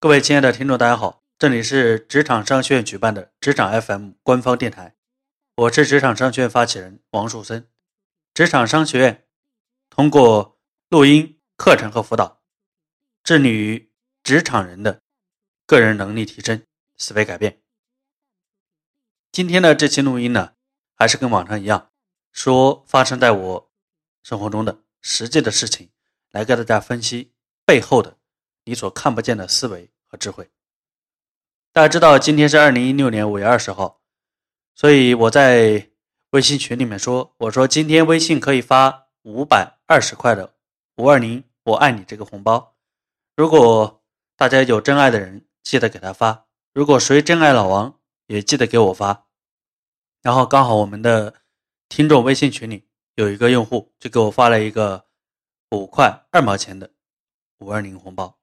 各位亲爱的听众，大家好，这里是职场商学院举办的职场 FM 官方电台，我是职场商学院发起人王树森。职场商学院通过录音课程和辅导，致力于职场人的个人能力提升、思维改变。今天的这期录音呢，还是跟往常一样，说发生在我生活中的实际的事情，来给大家分析背后的。你所看不见的思维和智慧。大家知道今天是二零一六年五月二十号，所以我在微信群里面说：“我说今天微信可以发五百二十块的五二零我爱你这个红包。如果大家有真爱的人，记得给他发；如果谁真爱老王，也记得给我发。然后刚好我们的听众微信群里有一个用户就给我发了一个五块二毛钱的五二零红包。”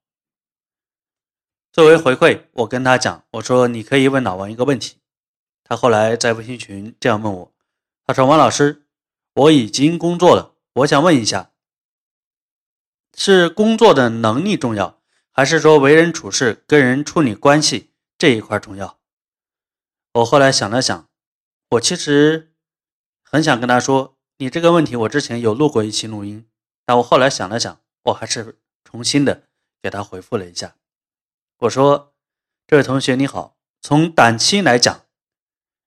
作为回馈，我跟他讲，我说你可以问老王一个问题。他后来在微信群这样问我，他说：“王老师，我已经工作了，我想问一下，是工作的能力重要，还是说为人处事、跟人处理关系这一块重要？”我后来想了想，我其实很想跟他说，你这个问题我之前有录过一期录音，但我后来想了想，我还是重新的给他回复了一下。我说：“这位同学你好，从短期来讲，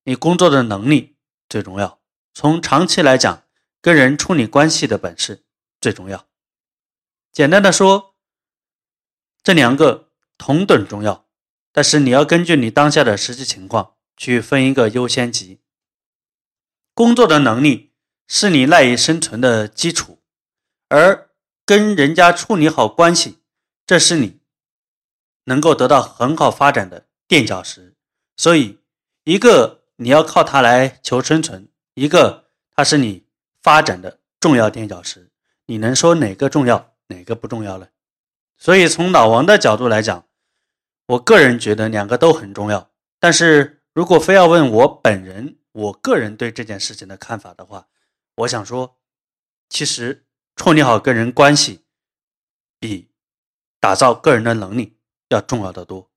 你工作的能力最重要；从长期来讲，跟人处理关系的本事最重要。简单的说，这两个同等重要，但是你要根据你当下的实际情况去分一个优先级。工作的能力是你赖以生存的基础，而跟人家处理好关系，这是你。”能够得到很好发展的垫脚石，所以一个你要靠它来求生存，一个它是你发展的重要垫脚石。你能说哪个重要，哪个不重要呢？所以从老王的角度来讲，我个人觉得两个都很重要。但是如果非要问我本人，我个人对这件事情的看法的话，我想说，其实处理好个人关系，比打造个人的能力。要重要的多，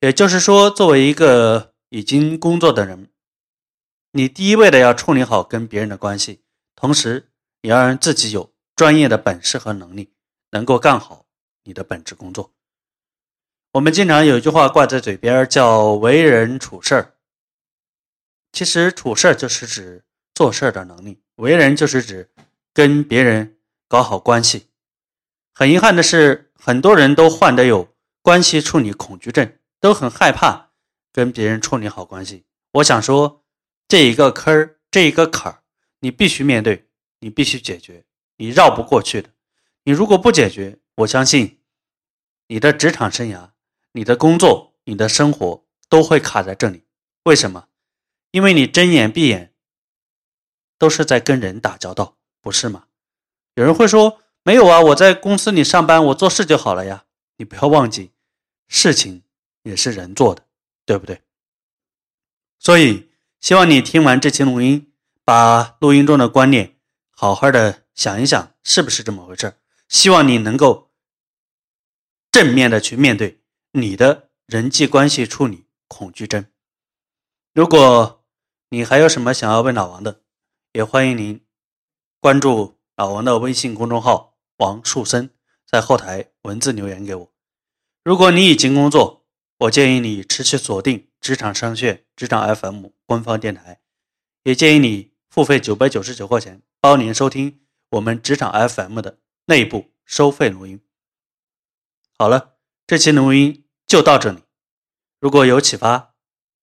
也就是说，作为一个已经工作的人，你第一位的要处理好跟别人的关系，同时也要让自己有专业的本事和能力，能够干好你的本职工作。我们经常有一句话挂在嘴边，叫“为人处事儿”。其实处事儿就是指做事儿的能力，为人就是指跟别人搞好关系。很遗憾的是，很多人都患得有。关系处理恐惧症都很害怕跟别人处理好关系。我想说，这一个坑儿，这一个坎儿，你必须面对，你必须解决，你绕不过去的。你如果不解决，我相信你的职场生涯、你的工作、你的生活都会卡在这里。为什么？因为你睁眼闭眼都是在跟人打交道，不是吗？有人会说，没有啊，我在公司里上班，我做事就好了呀。你不要忘记，事情也是人做的，对不对？所以希望你听完这期录音，把录音中的观念好好的想一想，是不是这么回事希望你能够正面的去面对你的人际关系处理恐惧症。如果你还有什么想要问老王的，也欢迎您关注老王的微信公众号“王树森”。在后台文字留言给我。如果你已经工作，我建议你持续锁定职场商学职场 FM 官方电台，也建议你付费九百九十九块钱，包年收听我们职场 FM 的内部收费录音。好了，这期录音就到这里。如果有启发，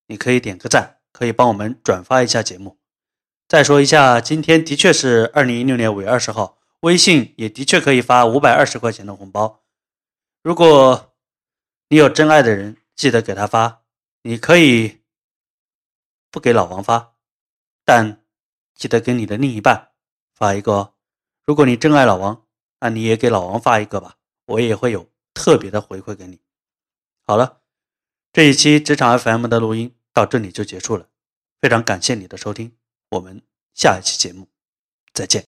你可以点个赞，可以帮我们转发一下节目。再说一下，今天的确是二零一六年五月二十号。微信也的确可以发五百二十块钱的红包。如果你有真爱的人，记得给他发。你可以不给老王发，但记得给你的另一半发一个。如果你真爱老王，那你也给老王发一个吧，我也会有特别的回馈给你。好了，这一期职场 FM 的录音到这里就结束了，非常感谢你的收听，我们下一期节目再见。